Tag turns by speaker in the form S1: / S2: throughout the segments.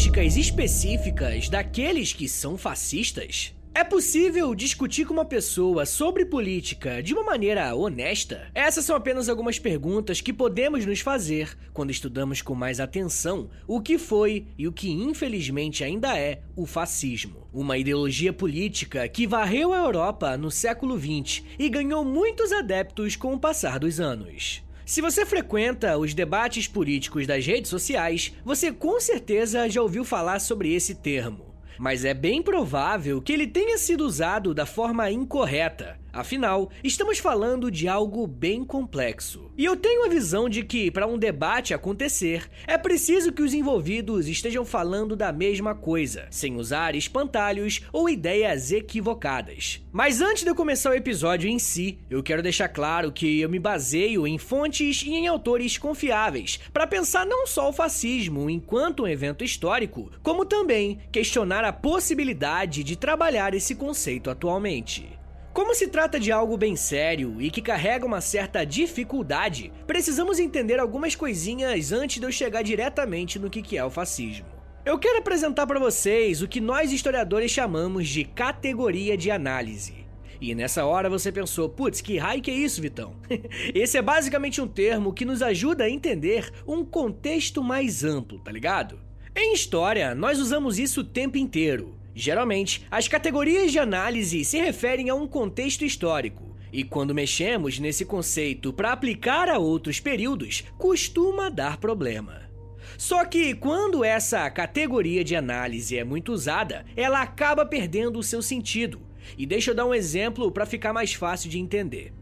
S1: características específicas daqueles que são fascistas? É possível discutir com uma pessoa sobre política de uma maneira honesta? Essas são apenas algumas perguntas que podemos nos fazer quando estudamos com mais atenção o que foi e o que infelizmente ainda é o fascismo. Uma ideologia política que varreu a Europa no século XX e ganhou muitos adeptos com o passar dos anos. Se você frequenta os debates políticos das redes sociais, você com certeza já ouviu falar sobre esse termo mas é bem provável que ele tenha sido usado da forma incorreta. Afinal, estamos falando de algo bem complexo. E eu tenho a visão de que, para um debate acontecer, é preciso que os envolvidos estejam falando da mesma coisa, sem usar espantalhos ou ideias equivocadas. Mas antes de eu começar o episódio em si, eu quero deixar claro que eu me baseio em fontes e em autores confiáveis para pensar não só o fascismo enquanto um evento histórico, como também questionar a possibilidade de trabalhar esse conceito atualmente. Como se trata de algo bem sério e que carrega uma certa dificuldade, precisamos entender algumas coisinhas antes de eu chegar diretamente no que é o fascismo. Eu quero apresentar para vocês o que nós historiadores chamamos de categoria de análise. E nessa hora você pensou, putz, que raio que é isso, Vitão? Esse é basicamente um termo que nos ajuda a entender um contexto mais amplo, tá ligado? Em história, nós usamos isso o tempo inteiro. Geralmente, as categorias de análise se referem a um contexto histórico, e quando mexemos nesse conceito para aplicar a outros períodos, costuma dar problema. Só que quando essa categoria de análise é muito usada, ela acaba perdendo o seu sentido. E deixa eu dar um exemplo para ficar mais fácil de entender.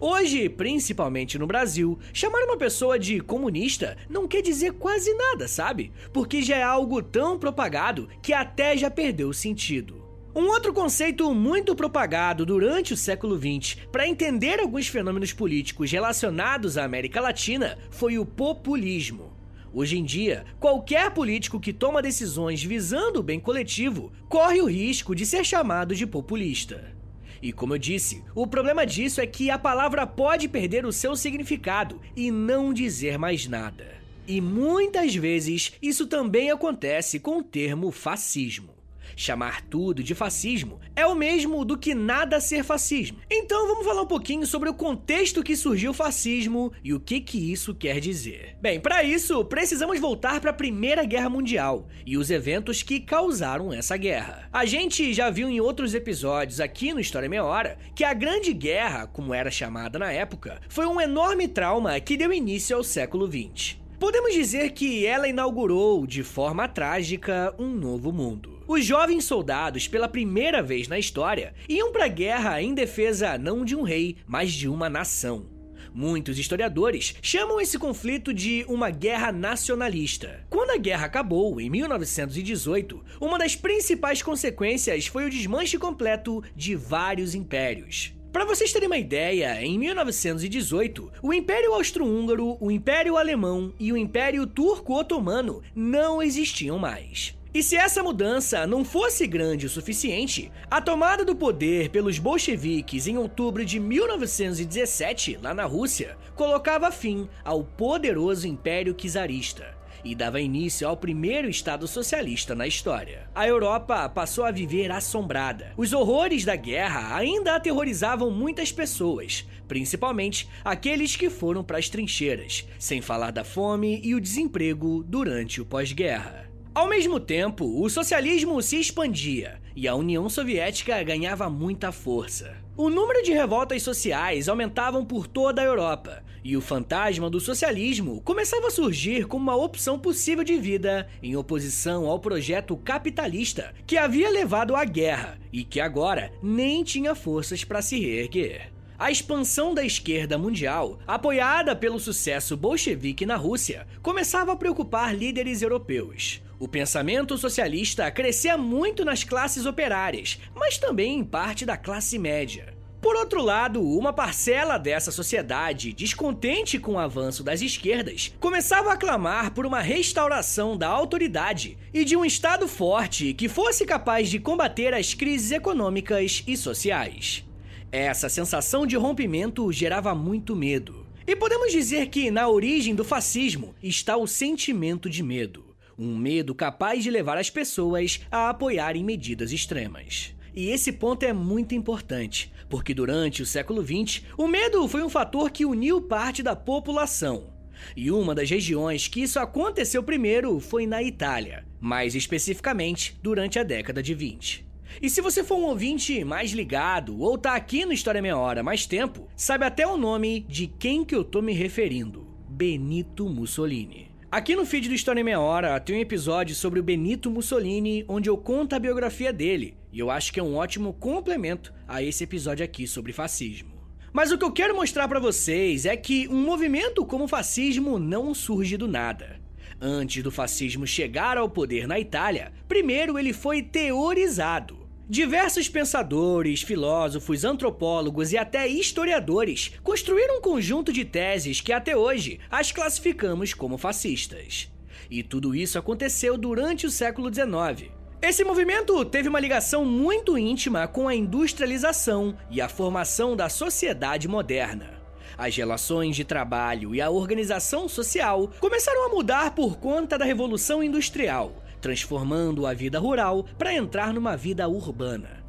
S1: Hoje, principalmente no Brasil, chamar uma pessoa de comunista não quer dizer quase nada, sabe? Porque já é algo tão propagado que até já perdeu o sentido. Um outro conceito muito propagado durante o século XX para entender alguns fenômenos políticos relacionados à América Latina foi o populismo. Hoje em dia, qualquer político que toma decisões visando o bem coletivo corre o risco de ser chamado de populista. E como eu disse, o problema disso é que a palavra pode perder o seu significado e não dizer mais nada. E muitas vezes isso também acontece com o termo fascismo. Chamar tudo de fascismo é o mesmo do que nada ser fascismo. Então vamos falar um pouquinho sobre o contexto que surgiu o fascismo e o que que isso quer dizer. Bem, para isso precisamos voltar para a Primeira Guerra Mundial e os eventos que causaram essa guerra. A gente já viu em outros episódios aqui no História Meia Hora que a Grande Guerra, como era chamada na época, foi um enorme trauma que deu início ao século XX. Podemos dizer que ela inaugurou, de forma trágica, um novo mundo. Os jovens soldados, pela primeira vez na história, iam para a guerra em defesa não de um rei, mas de uma nação. Muitos historiadores chamam esse conflito de uma guerra nacionalista. Quando a guerra acabou, em 1918, uma das principais consequências foi o desmanche completo de vários impérios. Para vocês terem uma ideia, em 1918, o Império Austro-Húngaro, o Império Alemão e o Império Turco-Otomano não existiam mais. E se essa mudança não fosse grande o suficiente, a tomada do poder pelos bolcheviques em outubro de 1917, lá na Rússia, colocava fim ao poderoso Império Czarista e dava início ao primeiro Estado socialista na história. A Europa passou a viver assombrada. Os horrores da guerra ainda aterrorizavam muitas pessoas, principalmente aqueles que foram para as trincheiras, sem falar da fome e o desemprego durante o pós-guerra. Ao mesmo tempo, o socialismo se expandia e a União Soviética ganhava muita força. O número de revoltas sociais aumentavam por toda a Europa, e o fantasma do socialismo começava a surgir como uma opção possível de vida em oposição ao projeto capitalista que havia levado à guerra e que agora nem tinha forças para se reerguer. A expansão da esquerda mundial, apoiada pelo sucesso bolchevique na Rússia, começava a preocupar líderes europeus. O pensamento socialista crescia muito nas classes operárias, mas também em parte da classe média. Por outro lado, uma parcela dessa sociedade, descontente com o avanço das esquerdas, começava a clamar por uma restauração da autoridade e de um Estado forte que fosse capaz de combater as crises econômicas e sociais. Essa sensação de rompimento gerava muito medo. E podemos dizer que na origem do fascismo está o sentimento de medo. Um medo capaz de levar as pessoas a apoiarem medidas extremas. E esse ponto é muito importante, porque durante o século XX, o medo foi um fator que uniu parte da população. E uma das regiões que isso aconteceu primeiro foi na Itália, mais especificamente durante a década de 20. E se você for um ouvinte mais ligado ou tá aqui no História Meia Hora mais tempo, sabe até o nome de quem que eu tô me referindo: Benito Mussolini. Aqui no feed do História Meia Hora tem um episódio sobre o Benito Mussolini, onde eu conto a biografia dele, e eu acho que é um ótimo complemento a esse episódio aqui sobre fascismo. Mas o que eu quero mostrar para vocês é que um movimento como o fascismo não surge do nada. Antes do fascismo chegar ao poder na Itália, primeiro ele foi teorizado. Diversos pensadores, filósofos, antropólogos e até historiadores construíram um conjunto de teses que até hoje as classificamos como fascistas. E tudo isso aconteceu durante o século XIX. Esse movimento teve uma ligação muito íntima com a industrialização e a formação da sociedade moderna. As relações de trabalho e a organização social começaram a mudar por conta da Revolução Industrial, transformando a vida rural para entrar numa vida urbana.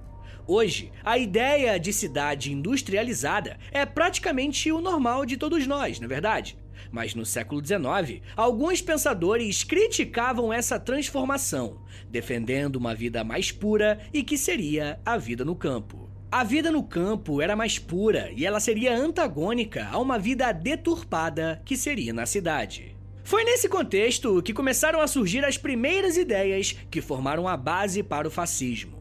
S1: Hoje, a ideia de cidade industrializada é praticamente o normal de todos nós, não é verdade? Mas no século XIX, alguns pensadores criticavam essa transformação, defendendo uma vida mais pura e que seria a vida no campo. A vida no campo era mais pura e ela seria antagônica a uma vida deturpada que seria na cidade. Foi nesse contexto que começaram a surgir as primeiras ideias que formaram a base para o fascismo.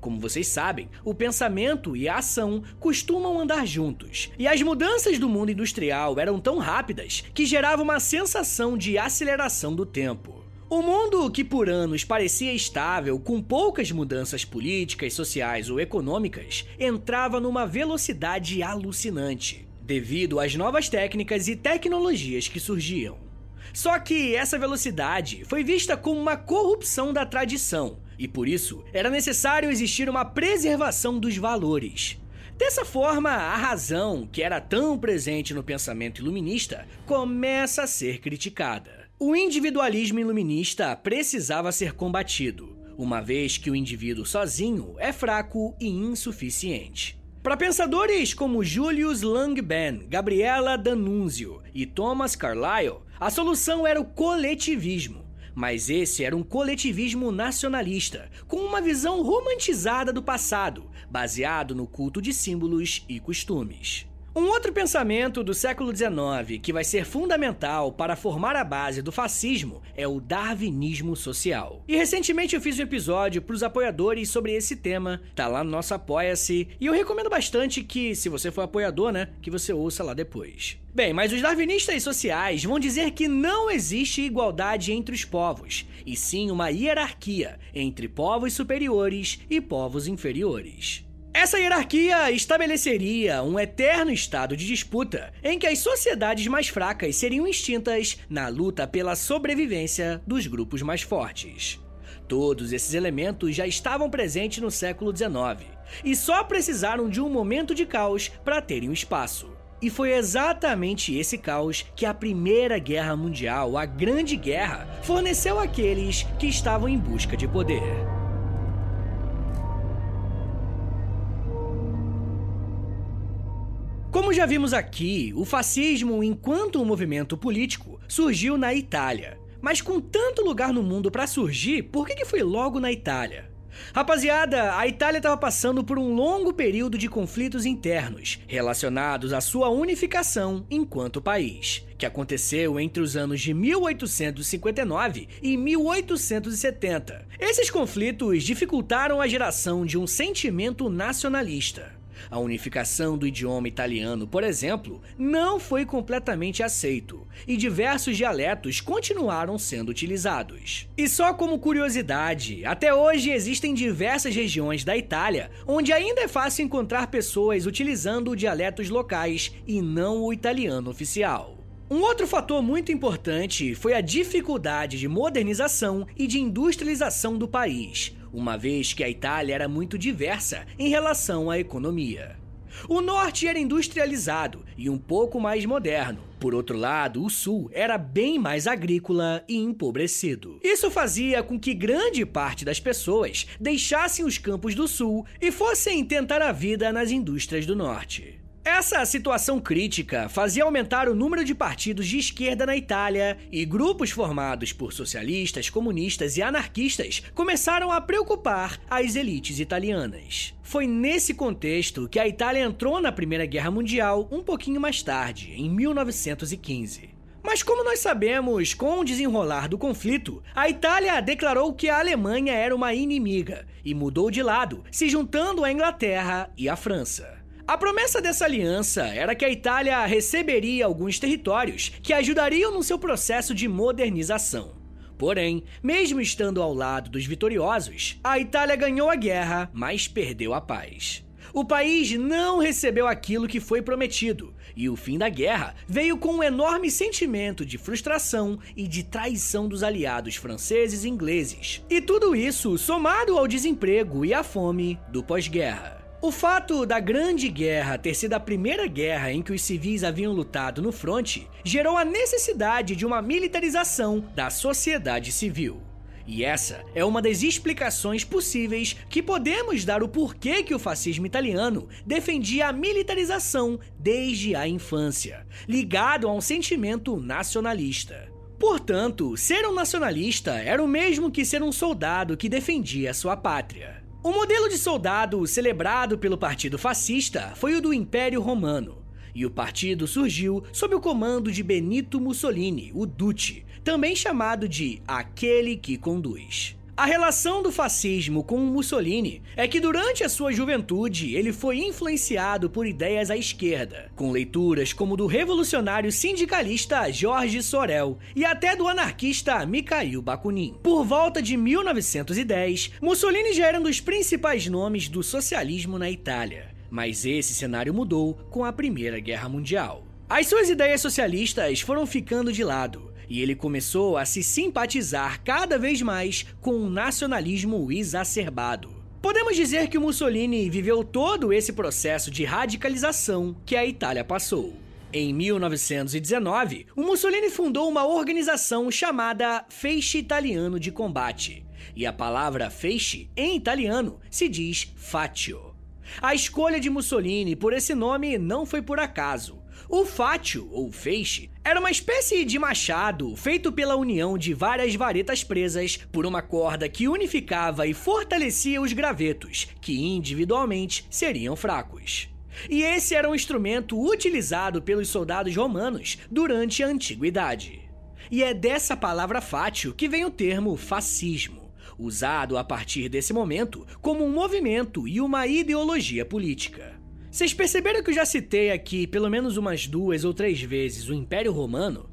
S1: Como vocês sabem, o pensamento e a ação costumam andar juntos, e as mudanças do mundo industrial eram tão rápidas que gerava uma sensação de aceleração do tempo. O mundo que por anos parecia estável, com poucas mudanças políticas, sociais ou econômicas, entrava numa velocidade alucinante, devido às novas técnicas e tecnologias que surgiam. Só que essa velocidade foi vista como uma corrupção da tradição, e por isso era necessário existir uma preservação dos valores. Dessa forma, a razão, que era tão presente no pensamento iluminista, começa a ser criticada. O individualismo iluminista precisava ser combatido, uma vez que o indivíduo sozinho é fraco e insuficiente. Para pensadores como Julius Langben, Gabriela D'Annunzio e Thomas Carlyle, a solução era o coletivismo. Mas esse era um coletivismo nacionalista, com uma visão romantizada do passado, baseado no culto de símbolos e costumes. Um outro pensamento do século XIX que vai ser fundamental para formar a base do fascismo é o darwinismo social. E recentemente eu fiz um episódio para os apoiadores sobre esse tema, tá lá no nosso Apoia-se, e eu recomendo bastante que, se você for apoiador, né, que você ouça lá depois. Bem, mas os darwinistas sociais vão dizer que não existe igualdade entre os povos, e sim uma hierarquia entre povos superiores e povos inferiores. Essa hierarquia estabeleceria um eterno estado de disputa em que as sociedades mais fracas seriam extintas na luta pela sobrevivência dos grupos mais fortes. Todos esses elementos já estavam presentes no século XIX e só precisaram de um momento de caos para terem um espaço. E foi exatamente esse caos que a Primeira Guerra Mundial, a Grande Guerra, forneceu àqueles que estavam em busca de poder. Como já vimos aqui, o fascismo, enquanto um movimento político, surgiu na Itália. Mas com tanto lugar no mundo para surgir, por que, que foi logo na Itália? Rapaziada, a Itália estava passando por um longo período de conflitos internos relacionados à sua unificação enquanto país, que aconteceu entre os anos de 1859 e 1870. Esses conflitos dificultaram a geração de um sentimento nacionalista. A unificação do idioma italiano, por exemplo, não foi completamente aceito e diversos dialetos continuaram sendo utilizados. E só como curiosidade, até hoje existem diversas regiões da Itália onde ainda é fácil encontrar pessoas utilizando dialetos locais e não o italiano oficial. Um outro fator muito importante foi a dificuldade de modernização e de industrialização do país, uma vez que a Itália era muito diversa em relação à economia. O norte era industrializado e um pouco mais moderno. Por outro lado, o sul era bem mais agrícola e empobrecido. Isso fazia com que grande parte das pessoas deixassem os campos do sul e fossem tentar a vida nas indústrias do norte. Essa situação crítica fazia aumentar o número de partidos de esquerda na Itália e grupos formados por socialistas, comunistas e anarquistas começaram a preocupar as elites italianas. Foi nesse contexto que a Itália entrou na Primeira Guerra Mundial um pouquinho mais tarde, em 1915. Mas como nós sabemos, com o desenrolar do conflito, a Itália declarou que a Alemanha era uma inimiga e mudou de lado, se juntando à Inglaterra e à França. A promessa dessa aliança era que a Itália receberia alguns territórios que ajudariam no seu processo de modernização. Porém, mesmo estando ao lado dos vitoriosos, a Itália ganhou a guerra, mas perdeu a paz. O país não recebeu aquilo que foi prometido, e o fim da guerra veio com um enorme sentimento de frustração e de traição dos aliados franceses e ingleses. E tudo isso somado ao desemprego e à fome do pós-guerra. O fato da Grande Guerra ter sido a primeira guerra em que os civis haviam lutado no fronte gerou a necessidade de uma militarização da sociedade civil. E essa é uma das explicações possíveis que podemos dar o porquê que o fascismo italiano defendia a militarização desde a infância, ligado a um sentimento nacionalista. Portanto, ser um nacionalista era o mesmo que ser um soldado que defendia sua pátria. O modelo de soldado celebrado pelo Partido Fascista foi o do Império Romano, e o partido surgiu sob o comando de Benito Mussolini, o Duce, também chamado de aquele que conduz. A relação do fascismo com Mussolini é que durante a sua juventude ele foi influenciado por ideias à esquerda, com leituras como do revolucionário sindicalista Jorge Sorel e até do anarquista Mikhail Bakunin. Por volta de 1910, Mussolini já era um dos principais nomes do socialismo na Itália, mas esse cenário mudou com a Primeira Guerra Mundial. As suas ideias socialistas foram ficando de lado e ele começou a se simpatizar cada vez mais com o nacionalismo exacerbado. Podemos dizer que Mussolini viveu todo esse processo de radicalização que a Itália passou. Em 1919, o Mussolini fundou uma organização chamada Feixe Italiano de Combate, e a palavra feixe em italiano se diz fatio. A escolha de Mussolini por esse nome não foi por acaso. O fátio, ou feixe, era uma espécie de machado feito pela união de várias varetas presas por uma corda que unificava e fortalecia os gravetos, que individualmente seriam fracos. E esse era um instrumento utilizado pelos soldados romanos durante a antiguidade. E é dessa palavra fátio que vem o termo fascismo, usado a partir desse momento como um movimento e uma ideologia política. Vocês perceberam que eu já citei aqui pelo menos umas duas ou três vezes o Império Romano?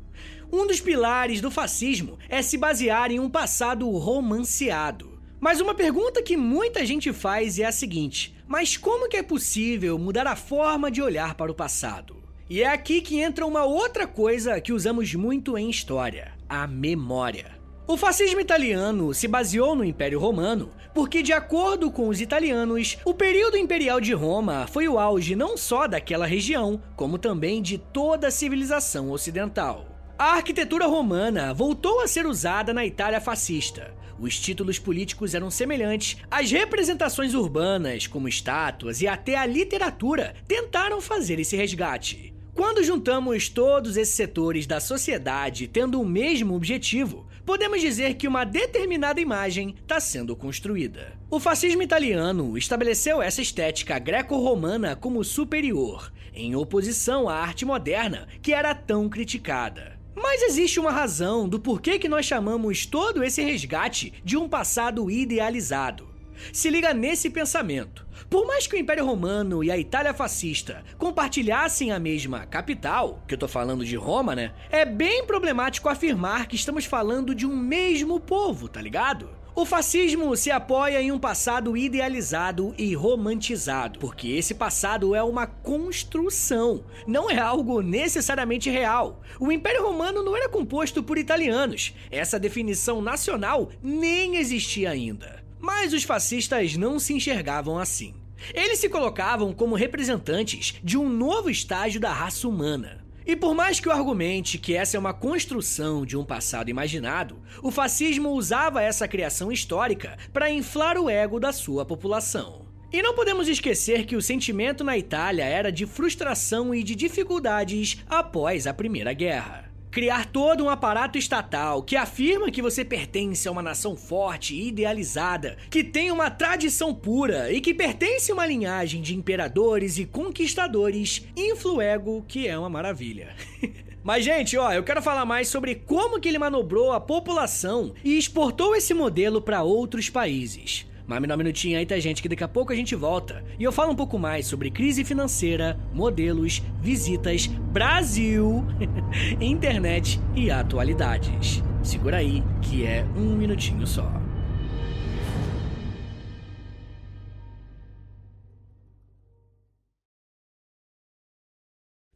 S1: Um dos pilares do fascismo é se basear em um passado romanceado. Mas uma pergunta que muita gente faz é a seguinte: mas como que é possível mudar a forma de olhar para o passado? E é aqui que entra uma outra coisa que usamos muito em história: a memória. O fascismo italiano se baseou no Império Romano porque, de acordo com os italianos, o período imperial de Roma foi o auge não só daquela região, como também de toda a civilização ocidental. A arquitetura romana voltou a ser usada na Itália fascista. Os títulos políticos eram semelhantes, as representações urbanas, como estátuas e até a literatura, tentaram fazer esse resgate. Quando juntamos todos esses setores da sociedade tendo o mesmo objetivo, podemos dizer que uma determinada imagem está sendo construída. O fascismo italiano estabeleceu essa estética greco-romana como superior, em oposição à arte moderna que era tão criticada. Mas existe uma razão do porquê que nós chamamos todo esse resgate de um passado idealizado. Se liga nesse pensamento. Por mais que o Império Romano e a Itália fascista compartilhassem a mesma capital, que eu tô falando de Roma, né? É bem problemático afirmar que estamos falando de um mesmo povo, tá ligado? O fascismo se apoia em um passado idealizado e romantizado, porque esse passado é uma construção, não é algo necessariamente real. O Império Romano não era composto por italianos, essa definição nacional nem existia ainda. Mas os fascistas não se enxergavam assim. Eles se colocavam como representantes de um novo estágio da raça humana. E por mais que eu argumente que essa é uma construção de um passado imaginado, o fascismo usava essa criação histórica para inflar o ego da sua população. E não podemos esquecer que o sentimento na Itália era de frustração e de dificuldades após a Primeira Guerra. Criar todo um aparato estatal que afirma que você pertence a uma nação forte e idealizada, que tem uma tradição pura e que pertence a uma linhagem de imperadores e conquistadores, infla o ego, que é uma maravilha. Mas, gente, ó, eu quero falar mais sobre como que ele manobrou a população e exportou esse modelo para outros países. Mas me dá um minutinho aí, tá, gente, que daqui a pouco a gente volta. E eu falo um pouco mais sobre crise financeira, modelos, visitas, Brasil, internet e atualidades. Segura aí, que é um minutinho só.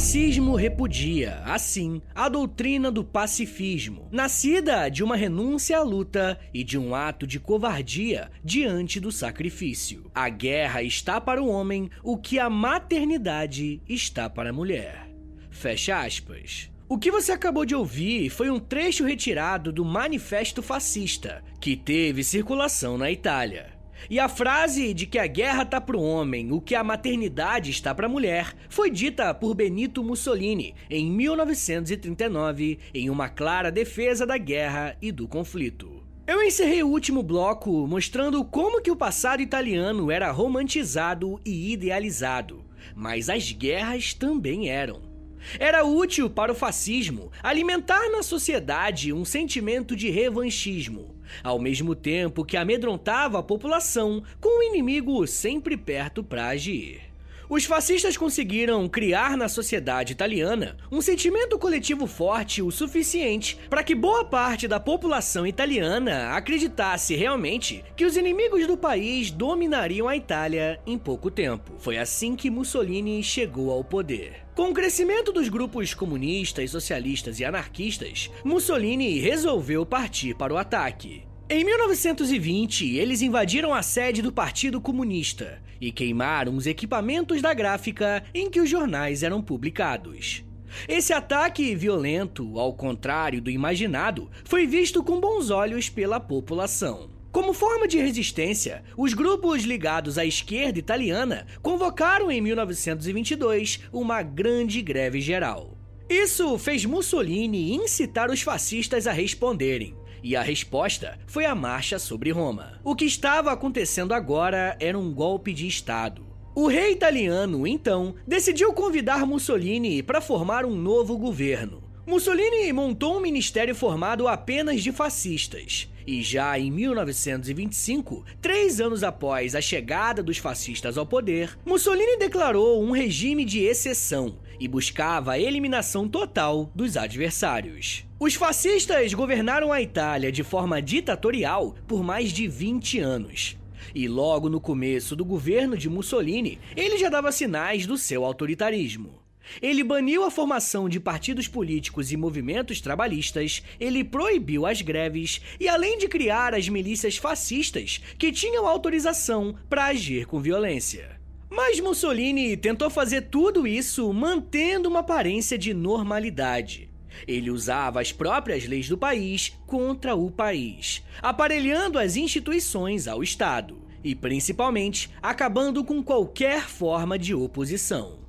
S1: Fascismo repudia, assim, a doutrina do pacifismo, nascida de uma renúncia à luta e de um ato de covardia diante do sacrifício. A guerra está para o homem o que a maternidade está para a mulher. Fecha aspas. O que você acabou de ouvir foi um trecho retirado do Manifesto Fascista, que teve circulação na Itália. E a frase de que a guerra tá pro homem, o que a maternidade está pra mulher, foi dita por Benito Mussolini em 1939, em uma clara defesa da guerra e do conflito. Eu encerrei o último bloco mostrando como que o passado italiano era romantizado e idealizado, mas as guerras também eram. Era útil para o fascismo alimentar na sociedade um sentimento de revanchismo, ao mesmo tempo que amedrontava a população com o inimigo sempre perto para agir. Os fascistas conseguiram criar na sociedade italiana um sentimento coletivo forte o suficiente para que boa parte da população italiana acreditasse realmente que os inimigos do país dominariam a Itália em pouco tempo. Foi assim que Mussolini chegou ao poder. Com o crescimento dos grupos comunistas, socialistas e anarquistas, Mussolini resolveu partir para o ataque. Em 1920, eles invadiram a sede do Partido Comunista e queimaram os equipamentos da gráfica em que os jornais eram publicados. Esse ataque violento, ao contrário do imaginado, foi visto com bons olhos pela população. Como forma de resistência, os grupos ligados à esquerda italiana convocaram em 1922 uma grande greve geral. Isso fez Mussolini incitar os fascistas a responderem, e a resposta foi a marcha sobre Roma. O que estava acontecendo agora era um golpe de Estado. O rei italiano, então, decidiu convidar Mussolini para formar um novo governo. Mussolini montou um ministério formado apenas de fascistas. E já em 1925, três anos após a chegada dos fascistas ao poder, Mussolini declarou um regime de exceção e buscava a eliminação total dos adversários. Os fascistas governaram a Itália de forma ditatorial por mais de 20 anos. E logo no começo do governo de Mussolini, ele já dava sinais do seu autoritarismo. Ele baniu a formação de partidos políticos e movimentos trabalhistas, ele proibiu as greves e, além de criar as milícias fascistas que tinham autorização para agir com violência. Mas Mussolini tentou fazer tudo isso mantendo uma aparência de normalidade. Ele usava as próprias leis do país contra o país, aparelhando as instituições ao Estado e, principalmente, acabando com qualquer forma de oposição.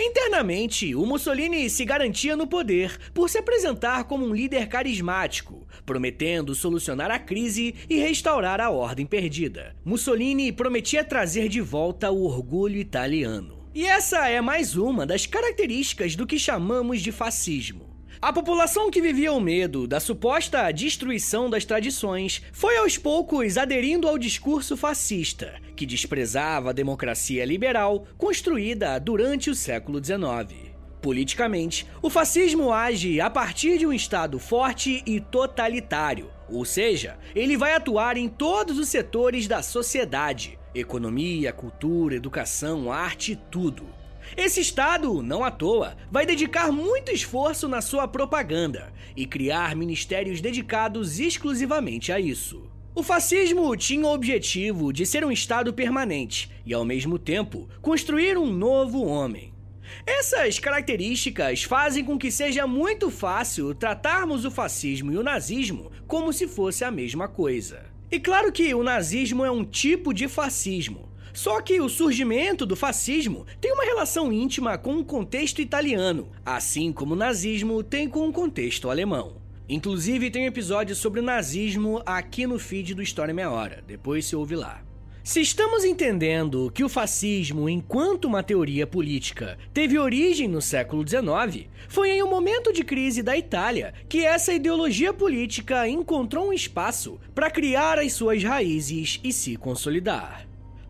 S1: Internamente, o Mussolini se garantia no poder por se apresentar como um líder carismático, prometendo solucionar a crise e restaurar a ordem perdida. Mussolini prometia trazer de volta o orgulho italiano. E essa é mais uma das características do que chamamos de fascismo. A população que vivia o medo da suposta destruição das tradições foi aos poucos aderindo ao discurso fascista, que desprezava a democracia liberal construída durante o século XIX. Politicamente, o fascismo age a partir de um Estado forte e totalitário, ou seja, ele vai atuar em todos os setores da sociedade: economia, cultura, educação, arte, tudo. Esse Estado, não à toa, vai dedicar muito esforço na sua propaganda e criar ministérios dedicados exclusivamente a isso. O fascismo tinha o objetivo de ser um Estado permanente e, ao mesmo tempo, construir um novo homem. Essas características fazem com que seja muito fácil tratarmos o fascismo e o nazismo como se fosse a mesma coisa. E claro que o nazismo é um tipo de fascismo, só que o surgimento do fascismo tem uma relação íntima com o contexto italiano, assim como o nazismo tem com o contexto alemão. Inclusive, tem um episódio sobre o nazismo aqui no feed do História Meia Hora, depois se ouve lá. Se estamos entendendo que o fascismo, enquanto uma teoria política, teve origem no século XIX, foi em um momento de crise da Itália que essa ideologia política encontrou um espaço para criar as suas raízes e se consolidar.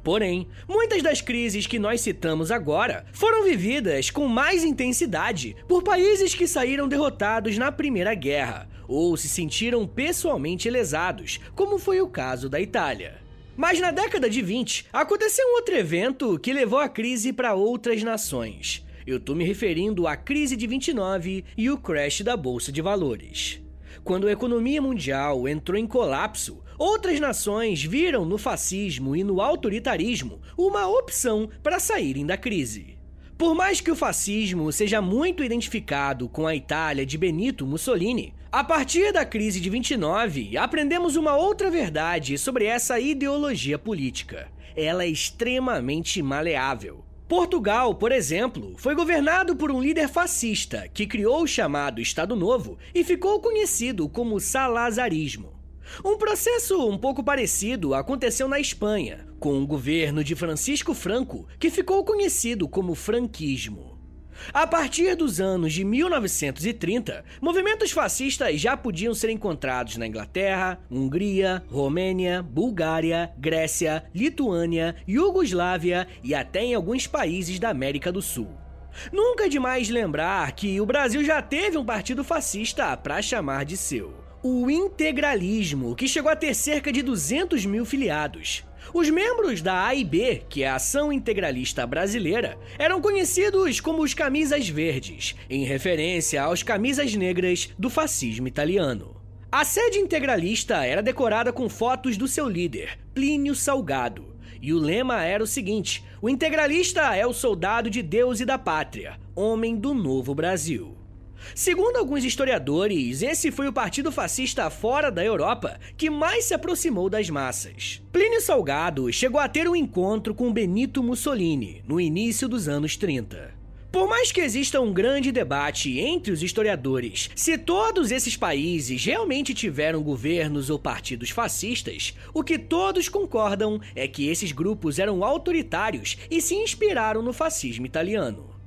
S1: Porém, muitas das crises que nós citamos agora foram vividas com mais intensidade por países que saíram derrotados na Primeira Guerra ou se sentiram pessoalmente lesados, como foi o caso da Itália. Mas na década de 20, aconteceu um outro evento que levou a crise para outras nações. Eu tô me referindo à crise de 29 e o crash da bolsa de valores. Quando a economia mundial entrou em colapso, outras nações viram no fascismo e no autoritarismo uma opção para saírem da crise. Por mais que o fascismo seja muito identificado com a Itália de Benito Mussolini, a partir da crise de 29, aprendemos uma outra verdade sobre essa ideologia política. Ela é extremamente maleável. Portugal, por exemplo, foi governado por um líder fascista que criou o chamado Estado Novo e ficou conhecido como salazarismo. Um processo um pouco parecido aconteceu na Espanha, com o governo de Francisco Franco, que ficou conhecido como franquismo. A partir dos anos de 1930, movimentos fascistas já podiam ser encontrados na Inglaterra, Hungria, Romênia, Bulgária, Grécia, Lituânia, Iugoslávia e até em alguns países da América do Sul. Nunca é demais lembrar que o Brasil já teve um partido fascista para chamar de seu o integralismo, que chegou a ter cerca de 200 mil filiados. Os membros da AIB, que é a Ação Integralista Brasileira, eram conhecidos como os Camisas Verdes, em referência aos camisas negras do fascismo italiano. A sede integralista era decorada com fotos do seu líder, Plínio Salgado, e o lema era o seguinte: o integralista é o soldado de Deus e da pátria, homem do novo Brasil. Segundo alguns historiadores, esse foi o partido fascista fora da Europa que mais se aproximou das massas. Plínio Salgado chegou a ter um encontro com Benito Mussolini no início dos anos 30. Por mais que exista um grande debate entre os historiadores se todos esses países realmente tiveram governos ou partidos fascistas, o que todos concordam é que esses grupos eram autoritários e se inspiraram no fascismo italiano.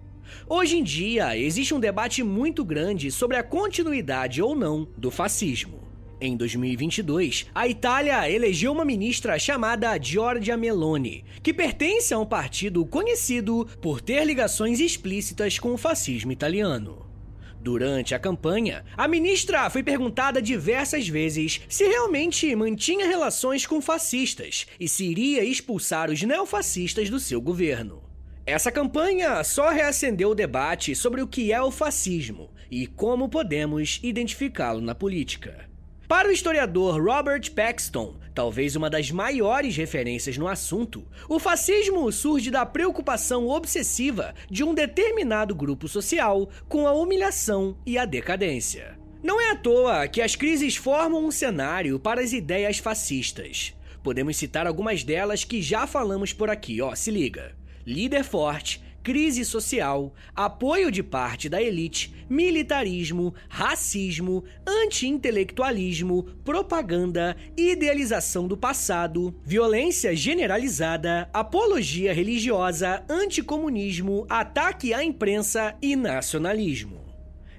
S1: Hoje em dia, existe um debate muito grande sobre a continuidade ou não do fascismo. Em 2022, a Itália elegeu uma ministra chamada Giorgia Meloni, que pertence a um partido conhecido por ter ligações explícitas com o fascismo italiano. Durante a campanha, a ministra foi perguntada diversas vezes se realmente mantinha relações com fascistas e se iria expulsar os neofascistas do seu governo. Essa campanha só reacendeu o debate sobre o que é o fascismo e como podemos identificá-lo na política. Para o historiador Robert Paxton, talvez uma das maiores referências no assunto, o fascismo surge da preocupação obsessiva de um determinado grupo social com a humilhação e a decadência. Não é à toa que as crises formam um cenário para as ideias fascistas. Podemos citar algumas delas que já falamos por aqui, ó, se liga líder forte, crise social, apoio de parte da elite, militarismo, racismo, anti-intelectualismo, propaganda, idealização do passado, violência generalizada, apologia religiosa, anticomunismo, ataque à imprensa e nacionalismo.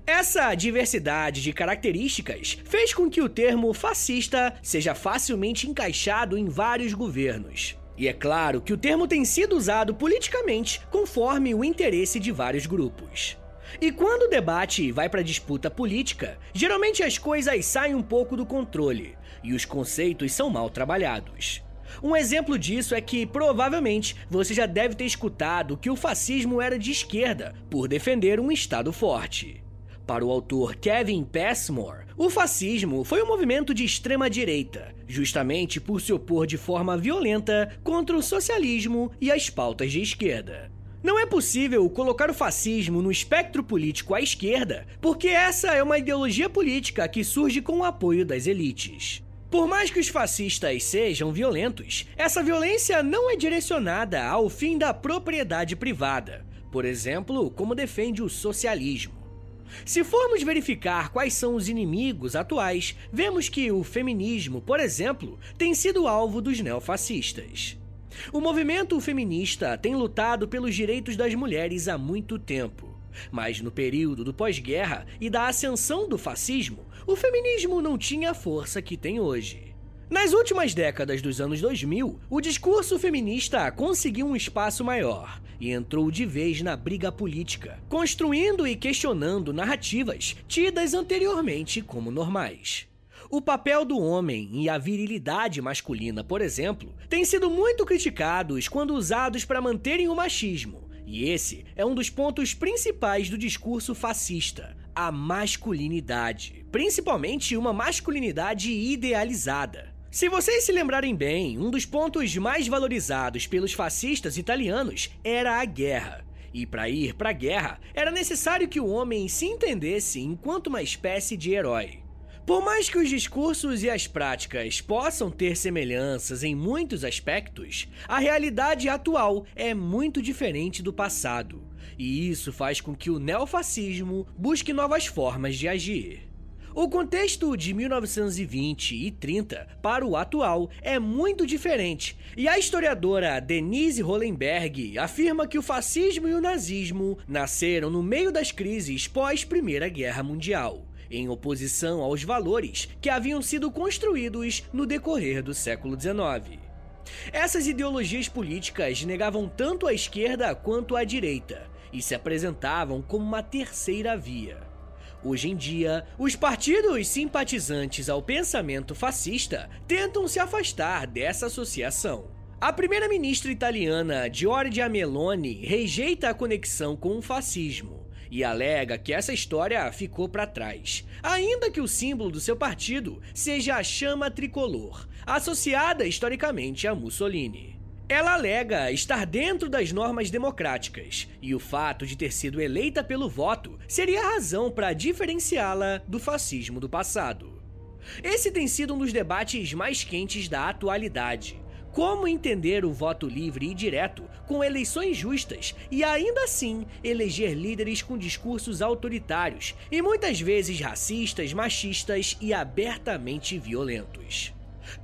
S1: Essa diversidade de características fez com que o termo fascista seja facilmente encaixado em vários governos. E é claro que o termo tem sido usado politicamente conforme o interesse de vários grupos. E quando o debate vai para disputa política, geralmente as coisas saem um pouco do controle e os conceitos são mal trabalhados. Um exemplo disso é que provavelmente você já deve ter escutado que o fascismo era de esquerda por defender um Estado forte. Para o autor Kevin Passmore, o fascismo foi um movimento de extrema direita, justamente por se opor de forma violenta contra o socialismo e as pautas de esquerda. Não é possível colocar o fascismo no espectro político à esquerda, porque essa é uma ideologia política que surge com o apoio das elites. Por mais que os fascistas sejam violentos, essa violência não é direcionada ao fim da propriedade privada, por exemplo, como defende o socialismo. Se formos verificar quais são os inimigos atuais, vemos que o feminismo, por exemplo, tem sido alvo dos neofascistas. O movimento feminista tem lutado pelos direitos das mulheres há muito tempo. Mas no período do pós-guerra e da ascensão do fascismo, o feminismo não tinha a força que tem hoje. Nas últimas décadas dos anos 2000, o discurso feminista conseguiu um espaço maior e entrou de vez na briga política, construindo e questionando narrativas tidas anteriormente como normais. O papel do homem e a virilidade masculina, por exemplo, têm sido muito criticados quando usados para manterem o machismo, e esse é um dos pontos principais do discurso fascista, a masculinidade, principalmente uma masculinidade idealizada. Se vocês se lembrarem bem, um dos pontos mais valorizados pelos fascistas italianos era a guerra. E para ir para a guerra, era necessário que o homem se entendesse enquanto uma espécie de herói. Por mais que os discursos e as práticas possam ter semelhanças em muitos aspectos, a realidade atual é muito diferente do passado. E isso faz com que o neofascismo busque novas formas de agir. O contexto de 1920 e 30 para o atual é muito diferente, e a historiadora Denise Hollenberg afirma que o fascismo e o nazismo nasceram no meio das crises pós-Primeira Guerra Mundial, em oposição aos valores que haviam sido construídos no decorrer do século XIX. Essas ideologias políticas negavam tanto a esquerda quanto a direita e se apresentavam como uma terceira via. Hoje em dia, os partidos simpatizantes ao pensamento fascista tentam se afastar dessa associação. A primeira-ministra italiana Giorgia Meloni rejeita a conexão com o fascismo e alega que essa história ficou para trás, ainda que o símbolo do seu partido seja a chama tricolor, associada historicamente a Mussolini. Ela alega estar dentro das normas democráticas, e o fato de ter sido eleita pelo voto seria a razão para diferenciá-la do fascismo do passado. Esse tem sido um dos debates mais quentes da atualidade. Como entender o voto livre e direto com eleições justas e ainda assim eleger líderes com discursos autoritários e muitas vezes racistas, machistas e abertamente violentos?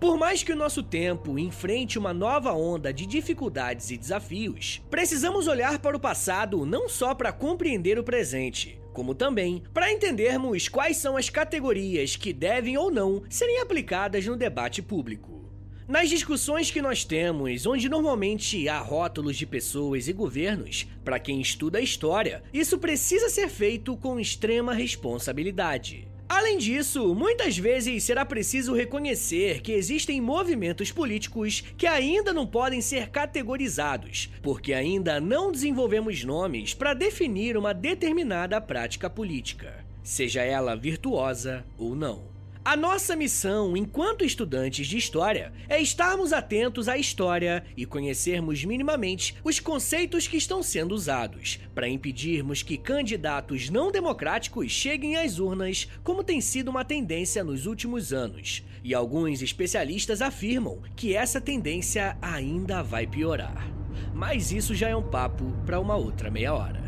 S1: Por mais que o nosso tempo enfrente uma nova onda de dificuldades e desafios, precisamos olhar para o passado não só para compreender o presente, como também para entendermos quais são as categorias que devem ou não serem aplicadas no debate público. Nas discussões que nós temos, onde normalmente há rótulos de pessoas e governos, para quem estuda a história, isso precisa ser feito com extrema responsabilidade. Além disso, muitas vezes será preciso reconhecer que existem movimentos políticos que ainda não podem ser categorizados, porque ainda não desenvolvemos nomes para definir uma determinada prática política, seja ela virtuosa ou não. A nossa missão, enquanto estudantes de história, é estarmos atentos à história e conhecermos minimamente os conceitos que estão sendo usados, para impedirmos que candidatos não democráticos cheguem às urnas, como tem sido uma tendência nos últimos anos. E alguns especialistas afirmam que essa tendência ainda vai piorar. mas isso já é um papo para uma outra meia hora.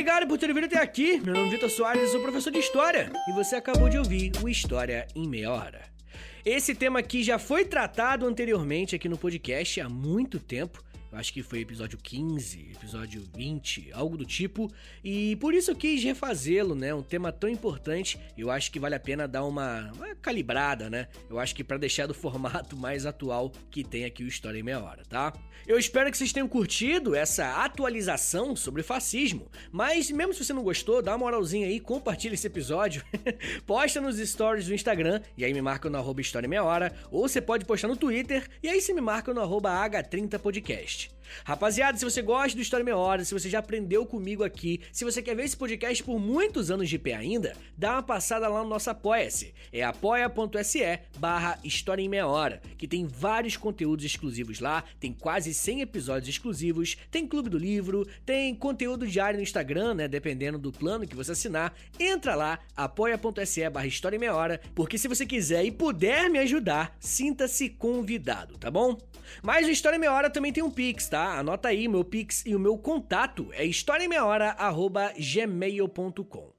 S1: Obrigado por terem vindo até aqui. Meu nome é Vitor Soares, sou professor de História, e você acabou de ouvir o História em Meia Hora. Esse tema aqui já foi tratado anteriormente aqui no podcast há muito tempo, acho que foi episódio 15, episódio 20, algo do tipo. E por isso eu quis refazê-lo, né? Um tema tão importante. Eu acho que vale a pena dar uma, uma calibrada, né? Eu acho que para deixar do formato mais atual que tem aqui o História em Meia Hora, tá? Eu espero que vocês tenham curtido essa atualização sobre fascismo. Mas mesmo se você não gostou, dá uma moralzinha aí, compartilha esse episódio. Posta nos stories do Instagram e aí me marca no arroba História em Meia Hora. Ou você pode postar no Twitter e aí você me marca no arroba H30podcast. тысяч. Rapaziada, se você gosta do História Meia Hora, se você já aprendeu comigo aqui, se você quer ver esse podcast por muitos anos de pé ainda, dá uma passada lá no nosso Apoia-se. É apoia.se barra História em Meia Hora, que tem vários conteúdos exclusivos lá, tem quase 100 episódios exclusivos, tem Clube do Livro, tem conteúdo diário no Instagram, né, dependendo do plano que você assinar. Entra lá, apoia.se barra História em Meia Hora, porque se você quiser e puder me ajudar, sinta-se convidado, tá bom? Mas o História em Meia Hora também tem um Pix, tá? Tá? Anota aí, meu Pix e o meu contato é historiaemmeiahora.gmail.com.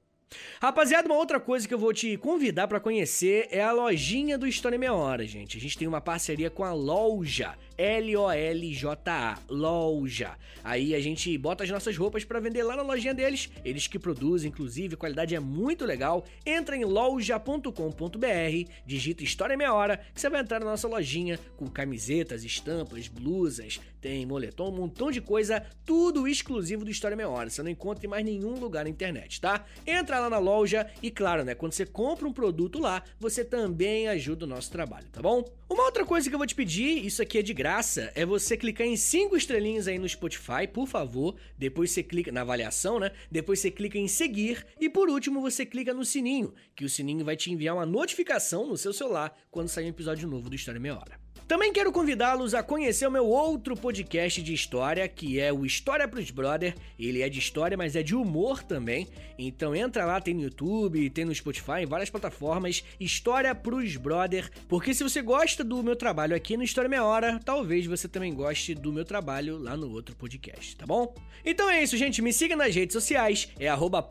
S1: Rapaziada, uma outra coisa que eu vou te convidar para conhecer é a lojinha do História em Meia Hora, gente. A gente tem uma parceria com a Loja, L-O-L-J-A, Loja. Aí a gente bota as nossas roupas para vender lá na lojinha deles, eles que produzem, inclusive, a qualidade é muito legal. Entra em loja.com.br, digita História Meia Hora, que você vai entrar na nossa lojinha com camisetas, estampas, blusas, tem moletom, um montão de coisa, tudo exclusivo do História Meia Hora. Você não encontra em mais nenhum lugar na internet, tá? Entra lá na loja e, claro, né, quando você compra um produto lá, você também ajuda o nosso trabalho, tá bom? Uma outra coisa que eu vou te pedir, isso aqui é de graça, é você clicar em cinco estrelinhas aí no Spotify, por favor. Depois você clica na avaliação, né? Depois você clica em seguir e por último você clica no sininho, que o sininho vai te enviar uma notificação no seu celular quando sair um episódio novo do História Meia Hora. Também quero convidá-los a conhecer o meu outro podcast de história, que é o História pros Brother. Ele é de história, mas é de humor também. Então entra lá, tem no YouTube, tem no Spotify, em várias plataformas, História pros Brother. Porque se você gosta do meu trabalho aqui no História Meia Hora, talvez você também goste do meu trabalho lá no outro podcast, tá bom? Então é isso, gente. Me siga nas redes sociais. É arroba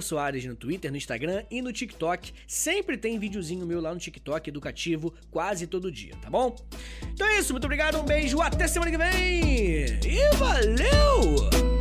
S1: Soares no Twitter, no Instagram e no TikTok. Sempre tem videozinho meu lá no TikTok educativo, quase todo dia, tá bom? Então é isso, muito obrigado, um beijo, até semana que vem! E valeu!